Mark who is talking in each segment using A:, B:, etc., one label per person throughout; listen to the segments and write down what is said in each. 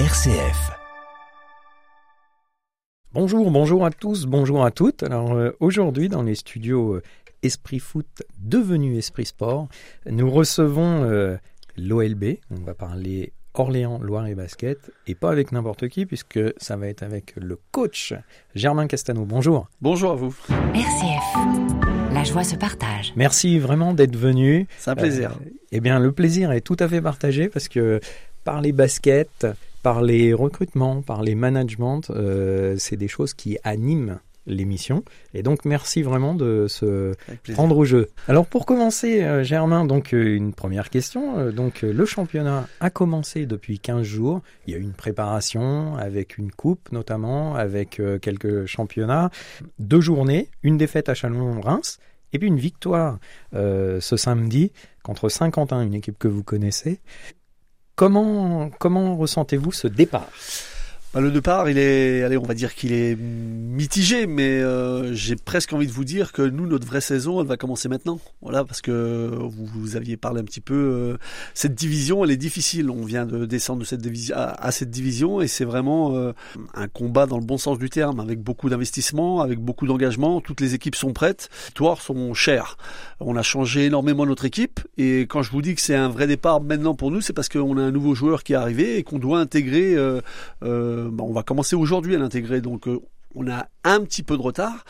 A: RCF. Bonjour, bonjour à tous, bonjour à toutes. Alors euh, aujourd'hui dans les studios euh, Esprit Foot devenu Esprit Sport, nous recevons euh, l'OLB. On va parler Orléans, Loire et Basket, et pas avec n'importe qui, puisque ça va être avec le coach Germain Castano. Bonjour.
B: Bonjour à vous.
C: RCF. La joie se partage.
A: Merci vraiment d'être venu.
B: C'est un plaisir.
A: Euh, eh bien, le plaisir est tout à fait partagé parce que par les baskets, par les recrutements, par les managements, euh, c'est des choses qui animent l'émission. Et donc, merci vraiment de se prendre au jeu. Alors, pour commencer, euh, Germain, donc une première question. donc, le championnat a commencé depuis 15 jours. Il y a eu une préparation avec une coupe, notamment, avec quelques championnats. Deux journées, une défaite à Chalon-Reims et puis une victoire euh, ce samedi contre Saint-Quentin, une équipe que vous connaissez. Comment, comment ressentez-vous ce départ?
B: Bah, le départ, il est, allez, on va dire qu'il est mitigé, mais euh, j'ai presque envie de vous dire que nous, notre vraie saison, elle va commencer maintenant. Voilà, parce que vous, vous aviez parlé un petit peu. Euh, cette division, elle est difficile. On vient de descendre de cette division à, cette division, et c'est vraiment euh, un combat dans le bon sens du terme, avec beaucoup d'investissement, avec beaucoup d'engagement. Toutes les équipes sont prêtes. Les victoires sont chères. On a changé énormément notre équipe, et quand je vous dis que c'est un vrai départ maintenant pour nous, c'est parce qu'on a un nouveau joueur qui est arrivé et qu'on doit intégrer. Bah, on va commencer aujourd'hui à l'intégrer. Donc euh, on a un petit peu de retard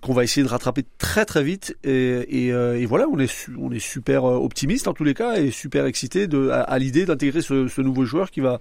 B: qu'on va essayer de rattraper très très vite et, euh, voilà on est super optimiste en tous les cas et super excité à, l'idée d'intégrer ce, nouveau joueur qui va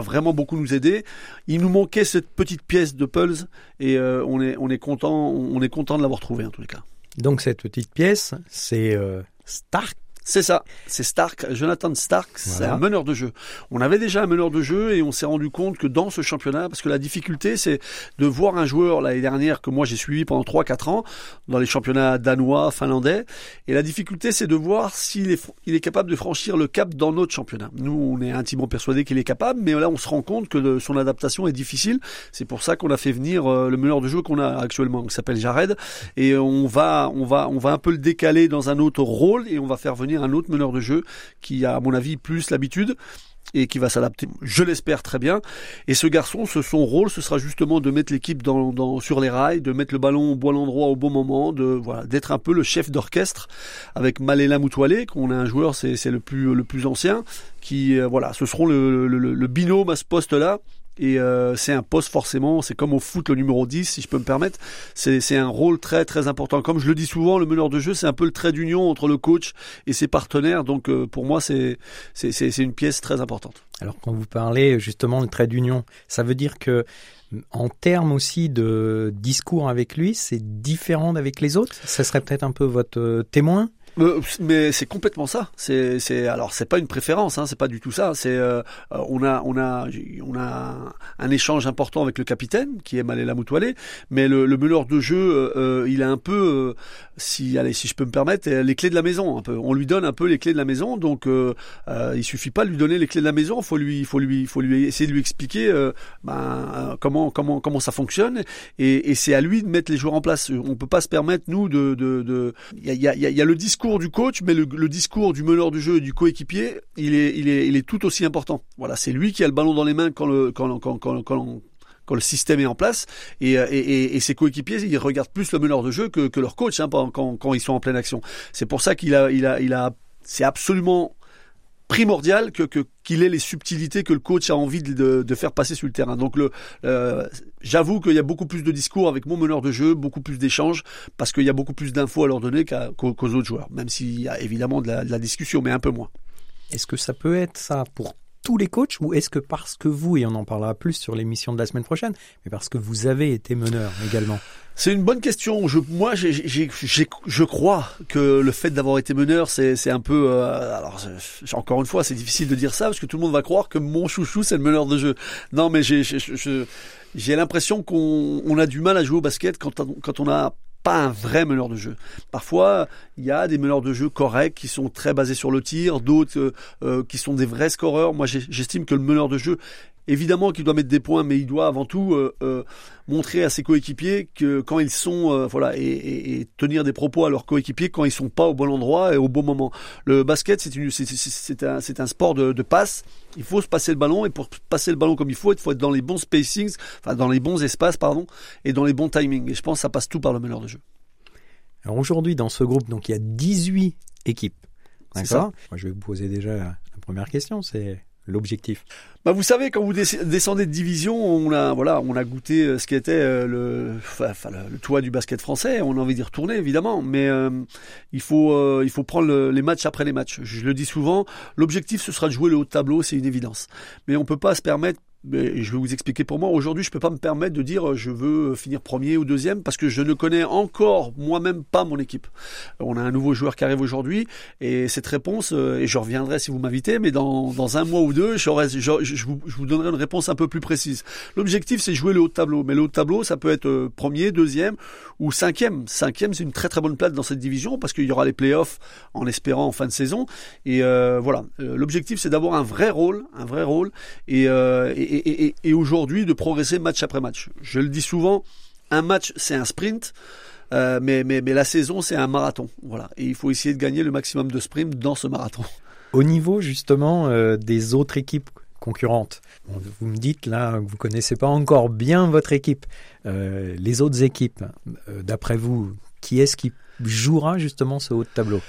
B: vraiment beaucoup nous aider. Il nous manquait cette petite pièce de Pulse et on est on est content on est content de l'avoir trouvé en tous les cas.
A: Donc cette petite pièce c'est Stark
B: c'est ça, c'est Stark, Jonathan Stark, c'est un meneur de jeu. On avait déjà un meneur de jeu et on s'est rendu compte que dans ce championnat, parce que la difficulté c'est de voir un joueur l'année dernière que moi j'ai suivi pendant 3-4 ans dans les championnats danois, finlandais, et la difficulté c'est de voir s'il est, il est capable de franchir le cap dans notre championnat. Nous on est intimement persuadés qu'il est capable, mais là on se rend compte que son adaptation est difficile. C'est pour ça qu'on a fait venir euh, le meneur de jeu qu'on a actuellement, qui s'appelle Jared, et on va, on va, on va un peu le décaler dans un autre rôle et on va faire venir un autre meneur de jeu qui a, à mon avis, plus l'habitude et qui va s'adapter, je l'espère très bien. Et ce garçon, ce, son rôle, ce sera justement de mettre l'équipe dans, sur les rails, de mettre le ballon au bon endroit au bon moment, de voilà, d'être un peu le chef d'orchestre avec Malela Moutoualé, qu'on a un joueur, c'est le plus le plus ancien, qui euh, voilà, ce seront le, binôme à ce poste-là et euh, c'est un poste forcément, c'est comme au foot le numéro 10 si je peux me permettre, c'est un rôle très très important. Comme je le dis souvent, le meneur de jeu c'est un peu le trait d'union entre le coach et ses partenaires, donc euh, pour moi c'est une pièce très importante.
A: Alors quand vous parlez justement de trait d'union, ça veut dire que en termes aussi de discours avec lui, c'est différent d'avec les autres? Ça serait peut-être un peu votre euh, témoin?
B: Mais c'est complètement ça. C'est, c'est alors c'est pas une préférence, hein, c'est pas du tout ça. C'est euh, on a on a on a un échange important avec le capitaine qui est Malela Moutoualé, mais le, le meneur de jeu, euh, il a un peu, si allez si je peux me permettre, les clés de la maison. Un peu. On lui donne un peu les clés de la maison, donc il suffit pas de lui donner les clés de la maison. Faut lui faut lui faut lui essayer de lui expliquer ben, comment comment comment ça fonctionne et, et c'est à lui de mettre les joueurs en place. On peut pas se permettre nous de de il y a, y, y a le discours du coach, mais le, discours du meneur du jeu et du coéquipier, il est, tout aussi important. Voilà, c'est lui qui a le ballon dans les mains quand le, quand, quand, quand, quand le système est en place et, et, et ses coéquipiers ils regardent plus le meneur de jeu que, leur coach hein, quand, quand, ils sont en pleine action. C'est pour ça qu'il a, il a, il a, c'est absolument primordial que qu'il ait les subtilités que le coach a envie de, faire passer sur le terrain. Donc le euh, j'avoue qu'il y a beaucoup plus de discours avec mon meneur de jeu, beaucoup plus d'échanges parce qu'il y a beaucoup plus d'infos à leur donner qu'aux autres joueurs, même s'il y a évidemment de la, de la discussion, mais un peu moins.
A: Est-ce que ça peut être ça pour tous les coachs ou est-ce que parce que vous, et on en parlera plus sur l'émission de la semaine prochaine, mais parce que vous avez été meneur également?
B: C'est une bonne question. Je, moi, je crois que le fait d'avoir été meneur, c'est un peu. Euh, alors, encore une fois, c'est difficile de dire ça parce que tout le monde va croire que mon chouchou, c'est le meneur de jeu. Non, mais j'ai l'impression qu'on a du mal à jouer au basket quand, quand on a pas un vrai meneur de jeu. Parfois, il y a des meneurs de jeu corrects qui sont très basés sur le tir, d'autres euh, euh, qui sont des vrais scoreurs. Moi, j'estime que le meneur de jeu évidemment qu'il doit mettre des points, mais il doit avant tout euh, euh, montrer à ses coéquipiers que quand ils sont, euh, voilà, et, et, tenir des propos à leurs coéquipiers quand ils sont pas au bon endroit et au bon moment. Le basket, c'est un, sport de, de passe. Il faut se passer le ballon et pour passer le ballon comme il faut, il faut être dans les bons spacings, enfin dans les bons espaces, pardon, et dans les bons timings. Et je pense que ça passe tout par le meneur de jeu.
A: Alors aujourd'hui, dans ce groupe, donc il y a 18 équipes. D'accord. Moi, je vais vous poser déjà la première question. C'est l'objectif
B: bah vous savez quand vous descendez de division, on a voilà, on a goûté euh, ce qui était euh, le, enfin, le, toit du basket français. On a envie d'y retourner évidemment, mais euh, il faut il faut prendre les matchs après les matchs. Je le dis souvent, l'objectif ce sera de jouer le haut de tableau, c'est une évidence. Mais on peut pas se permettre mais je vais vous expliquer pour moi. Aujourd'hui, je peux pas me permettre de dire je veux finir premier ou deuxième parce que je ne connais encore moi-même pas mon équipe. On a un nouveau joueur qui arrive aujourd'hui et cette réponse, euh, et je reviendrai si vous m'invitez, mais dans, dans un mois ou deux, je, vous, je vous donnerai une réponse un peu plus précise. L'objectif, c'est jouer le haut de tableau. Mais le haut de tableau, ça peut être euh, premier, deuxième ou cinquième. Cinquième, c'est une très très bonne place dans cette division parce qu'il y aura les playoffs en espérant en fin de saison. Et euh, voilà, l'objectif, c'est d'avoir un vrai rôle, un vrai rôle et, et et, aujourd'hui de progresser match après match. Je le dis souvent, un match c'est un sprint. Euh, mais, mais, la saison, c'est un marathon. Voilà. Et il faut essayer de gagner le maximum de sprints dans ce marathon.
A: Au niveau justement euh, des autres équipes concurrentes, vous me dites là que vous connaissez pas encore bien votre équipe. Euh, les autres équipes, d'après vous, qui est-ce qui jouera justement ce haut de tableau?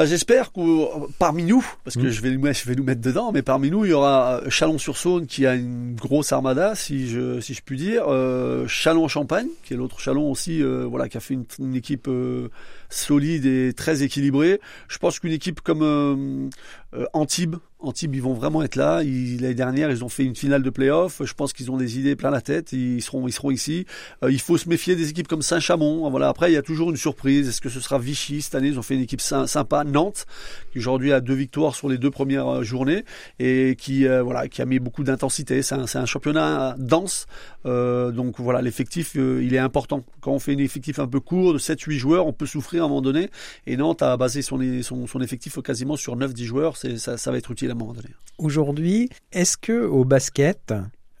B: Bah, j'espère que parmi nous, parce que mm. je, vais, je vais nous mettre dedans, mais parmi nous, il y aura Chalon-sur-Saône qui a une grosse armada, si je, si je puis dire. Euh, Chalon-Champagne, qui est l'autre Chalon aussi, euh, voilà, qui a fait une, équipe euh, solide et très équilibrée. Je pense qu'une équipe comme euh, euh, Antibes, Antibes, ils vont vraiment être là. L'année dernière, ils ont fait une finale de play-off. Je pense qu'ils ont des idées plein la tête. Ils seront, ils seront ici. Euh, il faut se méfier des équipes comme Saint-Chamond. Voilà. Après, il y a toujours une surprise. Est-ce que ce sera Vichy cette année? Ils ont fait une équipe sympa. Nantes, qui aujourd'hui a deux victoires sur les deux premières euh, journées et qui, voilà, qui a mis beaucoup d'intensité. C'est un, un, championnat dense. donc voilà, l'effectif, il est important. Quand on fait un effectif un peu court de 7-8 joueurs, on peut souffrir à un moment donné. Et Nantes a basé son, son, son effectif quasiment sur 9-10 joueurs ça, va être utile à un moment donné.
A: Aujourd'hui, est-ce que au basket,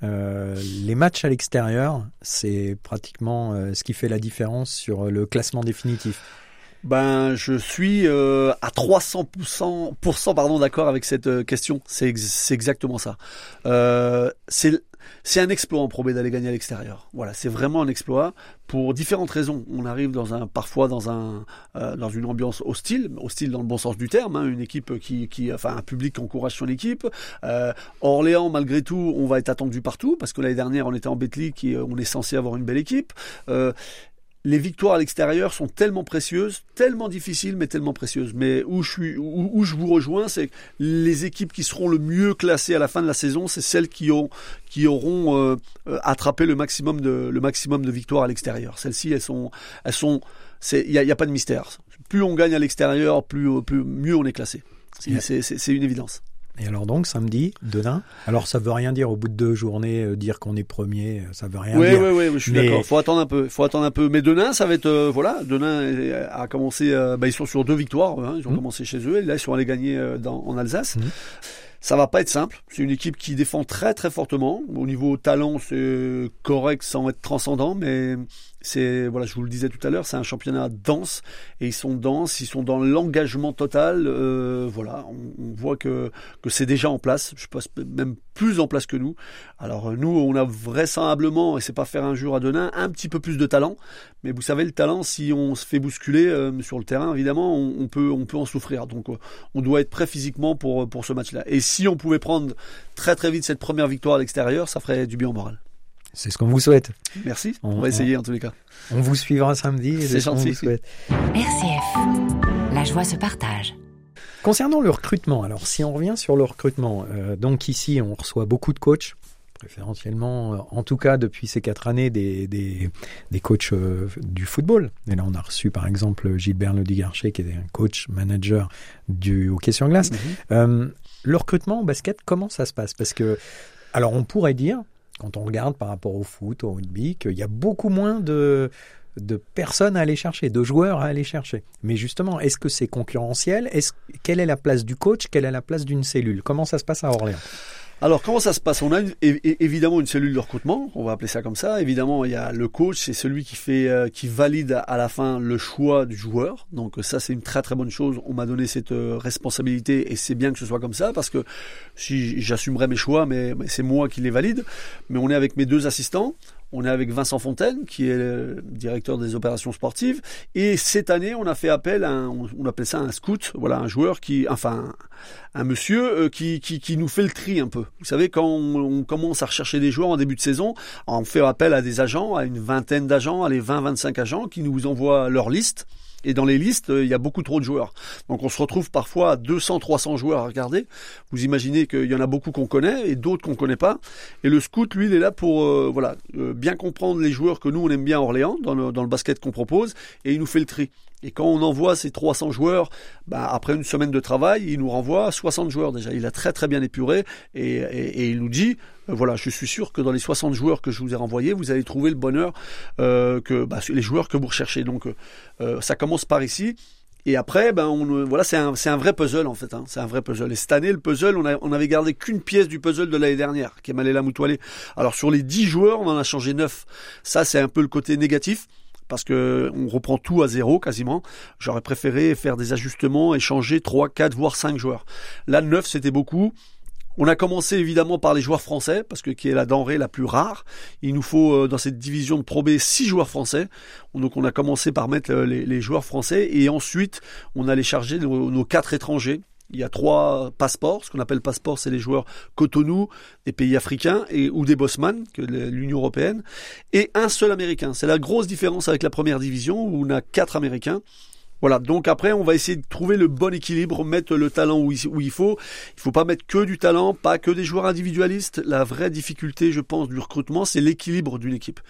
A: euh, les matchs à l'extérieur, c'est pratiquement euh, ce qui fait la différence sur le classement définitif?
B: Ben, je suis euh, à 300% pardon d'accord avec cette question. C'est exactement ça. c'est c'est un exploit en Pro d'aller gagner à l'extérieur. Voilà, c'est vraiment un exploit pour différentes raisons. On arrive dans un, parfois dans un, euh, dans une ambiance hostile, hostile dans le bon sens du terme, hein, une équipe qui, qui, enfin, un public qui encourage son équipe. Euh, Orléans, malgré tout, on va être attendu partout parce que l'année dernière, on était en Betclic et on est censé avoir une belle équipe. Euh, les victoires à l'extérieur sont tellement précieuses, tellement difficiles, mais tellement précieuses. Mais où je suis, où, je vous rejoins, c'est que les équipes qui seront le mieux classées à la fin de la saison, c'est celles qui ont, qui auront euh, euh, attrapé le maximum de, le maximum de victoires à l'extérieur. Celles-ci, elles sont, elles sont, il n'y a, y a, pas de mystère. Plus on gagne à l'extérieur, plus, plus mieux on est classé. C'est une évidence.
A: Et alors donc samedi, Denain. Alors ça veut rien dire au bout de deux journées euh, dire qu'on est premier, euh, ça veut rien dire.
B: Oui oui oui, je suis d'accord. Faut attendre un peu. Faut attendre un peu. Mais Denain, ça va être euh, voilà. Denain a commencé. bah, ils sont sur deux victoires. Hein, ils ont mmh. commencé chez eux. Et là ils sont allés gagner dans, en Alsace. Mmh. Ça va pas être simple. C'est une équipe qui défend très très fortement. Au niveau talent, c'est correct sans être transcendant, mais c'est voilà, je vous le disais tout à l'heure, c'est un championnat dense et ils sont denses, ils sont dans l'engagement total. Euh, voilà, on, voit que que c'est déjà en place. Je pense même plus en place que nous. Alors nous, on a vraisemblablement, et c'est pas faire un jour à Denain, un petit peu plus de talent. Mais vous savez, le talent, si on se fait bousculer euh, sur le terrain, évidemment, on, peut on peut en souffrir. Donc euh, on doit être prêt physiquement pour pour ce match-là. Et si on pouvait prendre très très vite cette première victoire à l'extérieur, ça ferait du bien au moral.
A: C'est ce qu'on vous souhaite.
B: Merci. On, va essayer en tous les cas.
A: On vous suivra samedi.
B: C'est gentil.
C: RCF. La joie se partage.
A: Concernant le recrutement, alors si on revient sur le recrutement, euh, donc ici on reçoit beaucoup de coachs, préférentiellement, euh, en tout cas depuis ces quatre années, des, des, des coachs euh, du football. Et là on a reçu par exemple Gilbert Ledigarcher qui est un coach manager du hockey sur glace. Mhm. le recrutement au basket, comment ça se passe? Parce que, alors on pourrait dire, quand on regarde par rapport au foot, au rugby, qu'il y a beaucoup moins de, de personnes à aller chercher, de joueurs à aller chercher. Mais justement, est-ce que c'est concurrentiel? Est Quelle est la place du coach? Quelle est la place d'une cellule? Comment ça se passe à Orléans?
B: Alors comment ça se passe? On a évidemment une cellule de recrutement, on va appeler ça comme ça. Évidemment, il y a le coach, c'est celui qui fait, euh, qui valide à la fin le choix du joueur. Donc ça, c'est une très très bonne chose. On m'a donné cette euh, responsabilité et c'est bien que ce soit comme ça parce que si j'assumerai mes choix, mais, mais c'est moi qui les valide. Mais on est avec mes deux assistants. On est avec Vincent Fontaine, qui est le directeur des opérations sportives. Et cette année, on a fait appel à un, on appelle ça un scout, voilà, un joueur qui, enfin, un monsieur euh, qui, qui, qui nous fait le tri un peu. Vous savez, quand on, commence à rechercher des joueurs en début de saison, on fait appel à des agents, à une vingtaine d'agents, à les 20-25 agents qui nous envoient leur liste. Et dans les listes, euh, il y a beaucoup trop de joueurs. Donc on se retrouve parfois à 200, 300 joueurs à regarder. Vous imaginez qu'il y en a beaucoup qu'on connaît et d'autres qu'on connaît pas. Et le scout, lui, il est là pour euh, voilà euh, bien comprendre les joueurs que nous on aime bien à Orléans dans le, dans le basket qu'on propose et il nous fait le tri. Et quand on envoie ces 300 joueurs, bah, après une semaine de travail, il nous renvoie 60 joueurs déjà. Il a très très bien épuré et, et, et il nous dit, euh, voilà, je suis sûr que dans les 60 joueurs que je vous ai renvoyés, vous allez trouver le bonheur euh, que bah, les joueurs que vous recherchez. Donc euh, ça commence par ici. Et après, ben on, voilà, c'est un, un, vrai puzzle en fait. Hein, c'est un vrai puzzle. Et cette année, le puzzle, on, a, on avait gardé qu'une pièce du puzzle de l'année dernière, qui est Maléla Moutoilé. Alors sur les 10 joueurs, on en a changé 9. Ça, c'est un peu le côté négatif parce que on reprend tout à zéro quasiment. J'aurais préféré faire des ajustements et changer 3, 4, voire 5 joueurs. Là, 9, c'était beaucoup. On a commencé évidemment par les joueurs français, parce que qui est la denrée la plus rare. Il nous faut euh, dans cette division de Pro B 6 joueurs français. Donc on a commencé par mettre euh, les, joueurs français et ensuite on allait charger nos, nos quatre étrangers il y a trois passeports. Ce qu'on appelle passeports, c'est les joueurs Cotonou, des pays africains et ou des bossman, que l'Union européenne, et un seul américain. C'est la grosse différence avec la première division où on a quatre américains. Voilà, donc après on va essayer de trouver le bon équilibre, mettre le talent où il, faut. Il faut pas mettre que du talent, pas que des joueurs individualistes. La vraie difficulté, je pense, du recrutement, c'est l'équilibre d'une équipe.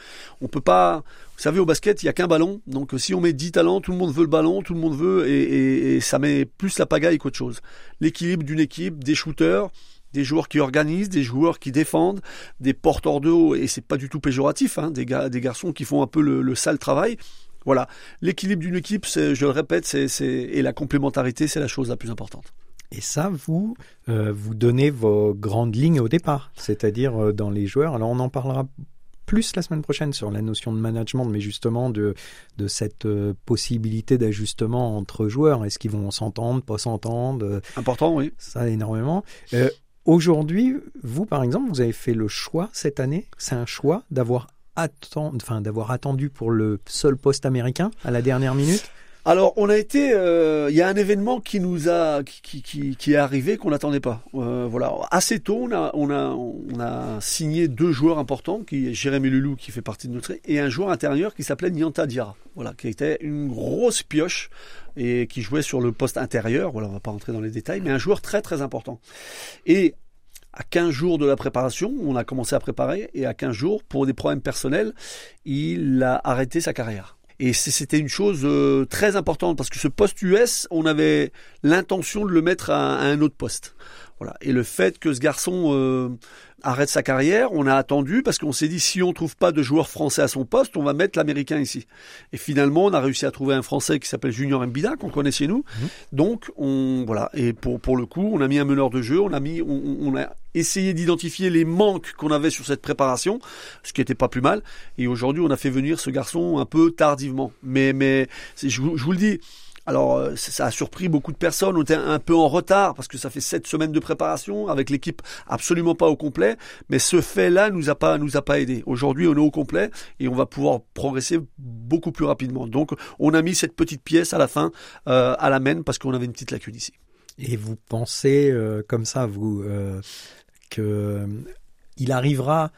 B: On peut pas, vous savez, au basket, il y a qu'un ballon. Donc si on met 10 talents, tout le monde veut le ballon, tout le monde veut, et, ça met plus la pagaille qu'autre chose. L'équilibre d'une équipe, des shooters, des joueurs qui organisent, des joueurs qui défendent, des porteurs de haut, et c'est pas du tout péjoratif, hein, des, des garçons qui font un peu le sale travail. Voilà, l'équilibre d'une équipe, je le répète, c'est, et la complémentarité, c'est la chose la plus importante.
A: Et ça, vous, euh, vous donnez vos grandes lignes au départ, c'est-à-dire euh, dans les joueurs. Alors on en parlera plus la semaine prochaine sur la notion de management, mais justement de, de cette euh, possibilité d'ajustement entre joueurs. Est-ce qu'ils vont s'entendre, pas s'entendre
B: Important, oui.
A: Ça, énormément. Aujourd'hui, vous, par exemple, vous avez fait le choix cette année, c'est un choix d'avoir enfin, d'avoir attendu pour le seul poste américain à la dernière minute
B: alors, on a été, euh, il y a un événement qui nous a, qui, qui, qui est arrivé qu'on n'attendait pas. Euh, voilà, assez tôt, on a, on a, on a signé deux joueurs importants, qui Jérémy Lulou qui fait partie de notre et un joueur intérieur qui s'appelait Nyanta Diarra. Voilà, qui était une grosse pioche et qui jouait sur le poste intérieur. Voilà, on va pas rentrer dans les détails, mais un joueur très très important. Et à 15 jours de la préparation, on a commencé à préparer, et à 15 jours, pour des problèmes personnels, il a arrêté sa carrière. Et c'était une chose euh, très importante parce que ce poste US, on avait l'intention de le mettre à, un autre poste. Voilà. Et le fait que ce garçon euh, arrête sa carrière, on a attendu parce qu'on s'est dit si on trouve pas de joueur français à son poste, on va mettre l'américain ici. Et finalement, on a réussi à trouver un français qui s'appelle Junior Mbida qu'on connaît chez nous. Mhm. Donc on voilà. Et pour pour le coup, on a mis un meneur de jeu, on a mis on, on a essayé d'identifier les manques qu'on avait sur cette préparation, ce qui était pas plus mal. Et aujourd'hui, on a fait venir ce garçon un peu tardivement. Mais mais je, je vous le dis alors, euh, ça a surpris beaucoup de personnes. On était un peu en retard parce que ça fait sept semaines de préparation avec l'équipe absolument pas au complet. Mais ce fait-là nous a pas nous a pas aidé. Aujourd'hui, on est au complet et on va pouvoir progresser beaucoup plus rapidement. Donc, on a mis cette petite pièce à la fin euh, à la main parce qu'on avait une petite lacune ici.
A: Et vous pensez euh, comme ça, vous, que il arrivera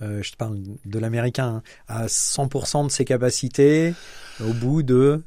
A: je te parle de l'américain, à 100% de ses capacités au bout de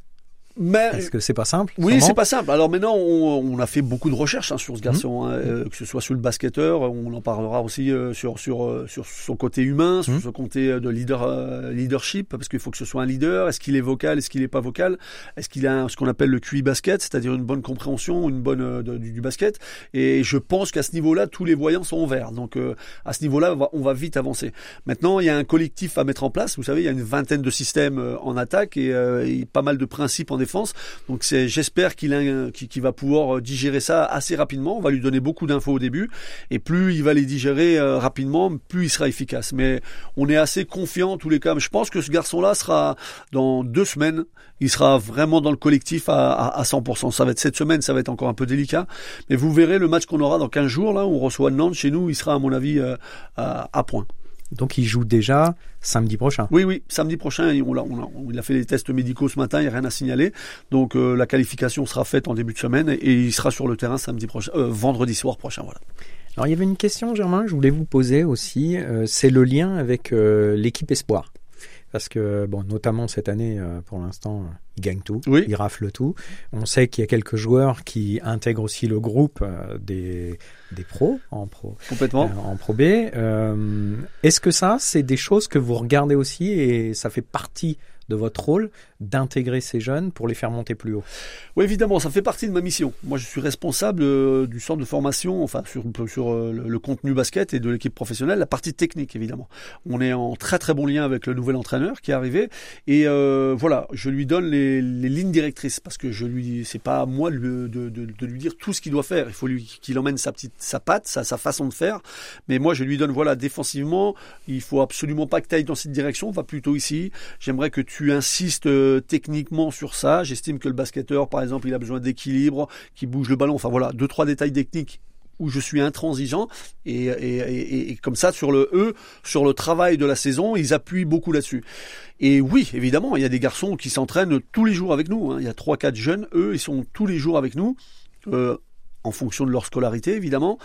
A: mais est-ce que c'est pas simple
B: Oui, c'est pas simple. Alors maintenant, on, on, a fait beaucoup de recherches hein, sur ce garçon, mmh. hein, euh, que ce soit sur le basketteur, on en parlera aussi euh, sur sur euh, sur son côté humain, sur mmh. son côté de leader leadership, parce qu'il faut que ce soit un leader. Est-ce qu'il est vocal Est-ce qu'il est pas vocal? Est-ce qu'il a ce qu'on appelle le QI basket, c'est-à-dire une bonne compréhension, une bonne du, du, basket? Et je pense qu'à ce niveau-là, tous les voyants sont ouverts. Donc à ce niveau-là, on va, on va vite avancer. Maintenant, il y a un collectif à mettre en place. Vous savez, il y a une vingtaine de systèmes en attaque et, et pas mal de principes en défense défense. Donc j'espère qu'il, va pouvoir digérer ça assez rapidement. On va lui donner beaucoup d'infos au début, et plus il va les digérer rapidement, plus il sera efficace. Mais on est assez confiant tous les cas. Je pense que ce garçon-là sera dans deux semaines, il sera vraiment dans le collectif à, à, à 100%. Ça va être cette semaine, ça va être encore un peu délicat, mais vous verrez le match qu'on aura dans 15 jours là, on reçoit Nantes chez nous, il sera à mon avis à, à point.
A: Donc il joue déjà samedi prochain.
B: Oui, oui, samedi prochain. On a, on a, il a fait les tests médicaux ce matin, il n'y a rien à signaler. Donc euh, la qualification sera faite en début de semaine et, il sera sur le terrain samedi prochain, euh, vendredi soir prochain. Voilà.
A: Alors il y avait une question, Germain, que je voulais vous poser aussi. Euh, c'est le lien avec l'équipe Espoir. Parce que, bon, notamment cette année, pour l'instant, il gagne tout, oui. il rafle tout. On sait qu'il y a quelques joueurs qui intègrent aussi le groupe des, des pros en pro.
B: Complètement.
A: Euh, en pro B. Euh, Est-ce que ça, c'est des choses que vous regardez aussi et ça fait partie de votre rôle d'intégrer ces jeunes pour les faire monter plus haut?
B: Oui, évidemment, ça fait partie de ma mission. Moi, je suis responsable euh, du centre de formation, enfin sur, sur euh, le, contenu basket et de l'équipe professionnelle, la partie technique, évidemment. On est en très très bon lien avec le nouvel entraîneur qui est arrivé et euh, voilà, je lui donne les, les, lignes directrices parce que je lui, c'est pas à moi de, de, lui dire tout ce qu'il doit faire. Il faut lui qu'il emmène sa petite, sa patte, sa, sa façon de faire. Mais moi, je lui donne voilà, défensivement, il faut absolument pas que tu ailles dans cette direction, va plutôt ici. J'aimerais que tu insistes euh, techniquement sur ça. J'estime que le basketteur, par exemple, il a besoin d'équilibre, qui bouge le ballon. Enfin voilà, deux trois détails techniques où je suis intransigeant et, et, et, comme ça sur le E, sur le travail de la saison, ils appuient beaucoup là-dessus. Et oui, évidemment, il y a des garçons qui s'entraînent tous les jours avec nous. Hein. Il y a trois quatre jeunes, eux, ils sont tous les jours avec nous. Euh, en fonction de leur scolarité évidemment,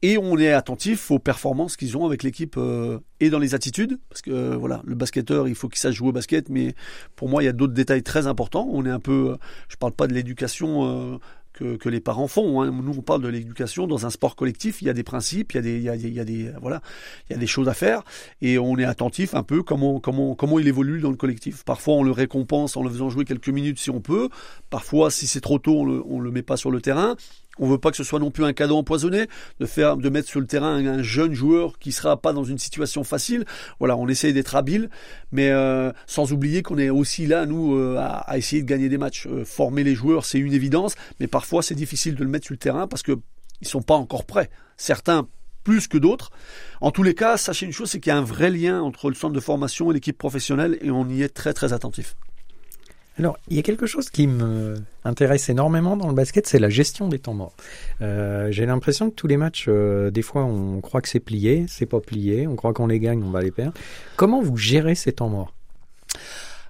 B: et on est attentif aux performances qu'ils ont avec l'équipe euh, et dans les attitudes, parce que euh, voilà, le basketteur, il faut qu'il sache jouer au basket, mais pour moi, il y a d'autres détails très importants. On est un peu, je parle pas de l'éducation euh, que, les parents font. Hein. Nous, on parle de l'éducation dans un sport collectif. Il y a des principes, il y a des, choses à faire, et on est attentif un peu comment, comment, comment il évolue dans le collectif. Parfois, on le récompense en le faisant jouer quelques minutes si on peut. Parfois, si c'est trop tôt, on le, le met pas sur le terrain. On veut pas que ce soit non plus un cadeau empoisonné de mettre sur le terrain un, jeune joueur qui sera pas dans une situation facile. Voilà, on essaye d'être habile, mais euh, sans oublier qu'on est aussi là nous euh, à, essayer de gagner des matchs. Euh, former les joueurs, c'est une évidence, mais parfois c'est difficile de le mettre sur le terrain parce que ils sont pas encore prêts. Certains plus que d'autres. En tous les cas, sachez une chose, c'est qu'il y a un vrai lien entre le centre de formation et l'équipe professionnelle et on y est très très attentif.
A: Alors, il y a quelque chose qui me intéresse énormément dans le basket, c'est la gestion des temps morts. Euh, J'ai l'impression que tous les matchs, euh, des fois, on croit que c'est plié, c'est pas plié, on croit qu'on les gagne, on va les perdre. Comment vous gérez ces temps morts?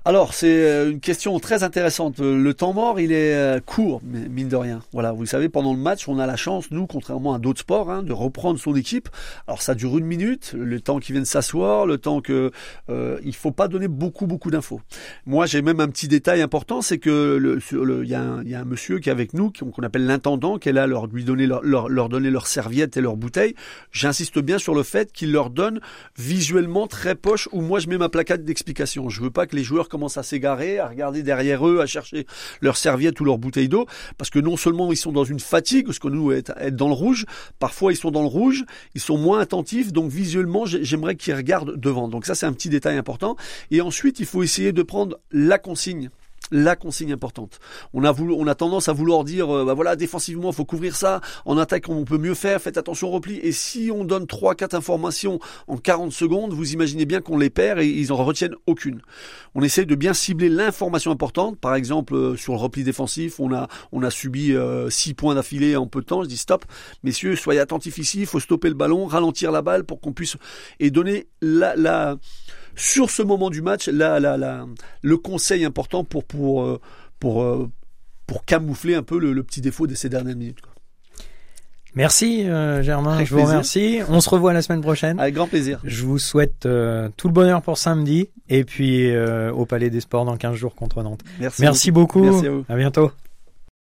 B: Alors, c'est euh, une question très intéressante. Le temps mort, il est euh, court, mine de rien. Voilà, vous savez, pendant le match, on a la chance, nous, contrairement à d'autres sports, hein, de reprendre son équipe. Alors, ça dure une minute, le temps qu'il vienne s'asseoir, le temps que euh, il faut pas donner beaucoup, beaucoup d'infos. Moi, j'ai même un petit détail important, c'est que le, y, a un, y a un monsieur qui est avec nous, qu'on appelle l'intendant, qui est là leur lui donner leur, leur, leur donner leurs serviettes et leurs bouteilles. J'insiste bien sur le fait qu'il leur donne visuellement très poche où moi je mets ma plaquette d'explication. Je veux pas que les joueurs commencent à s'égarer, à regarder derrière eux, à chercher leurs serviettes ou leurs bouteilles d'eau, parce que non seulement ils sont dans une fatigue, parce que nous être, être dans le rouge, parfois ils sont dans le rouge, ils sont moins attentifs, donc visuellement j'aimerais qu'ils regardent devant. Donc ça c'est un petit détail important. Et ensuite il faut essayer de prendre la consigne la consigne importante. On a voulu, on a tendance à vouloir dire, euh, bah voilà, défensivement, faut couvrir ça. En attaque, on peut mieux faire. Faites attention au repli. Et si on donne trois, quatre informations en 40 secondes, vous imaginez bien qu'on les perd et ils en retiennent aucune. On essaye de bien cibler l'information importante. Par exemple, euh, sur le repli défensif, on a, on a subi euh, six points d'affilée en peu de temps. Je dis stop, messieurs, soyez attentifs ici. Il faut stopper le ballon, ralentir la balle pour qu'on puisse et donner la, la sur ce moment du match la, la, le conseil important pour, pour, euh, pour, euh, pour camoufler un peu le, petit défaut de ces dernières minutes.
A: Merci euh, Germain, je vous remercie. On se revoit la semaine prochaine.
B: Avec grand plaisir.
A: Je vous souhaite tout le bonheur pour samedi et puis au Palais des Sports dans 15 jours contre Nantes.
B: Merci,
A: Merci beaucoup.
B: Merci à, vous.
A: à bientôt.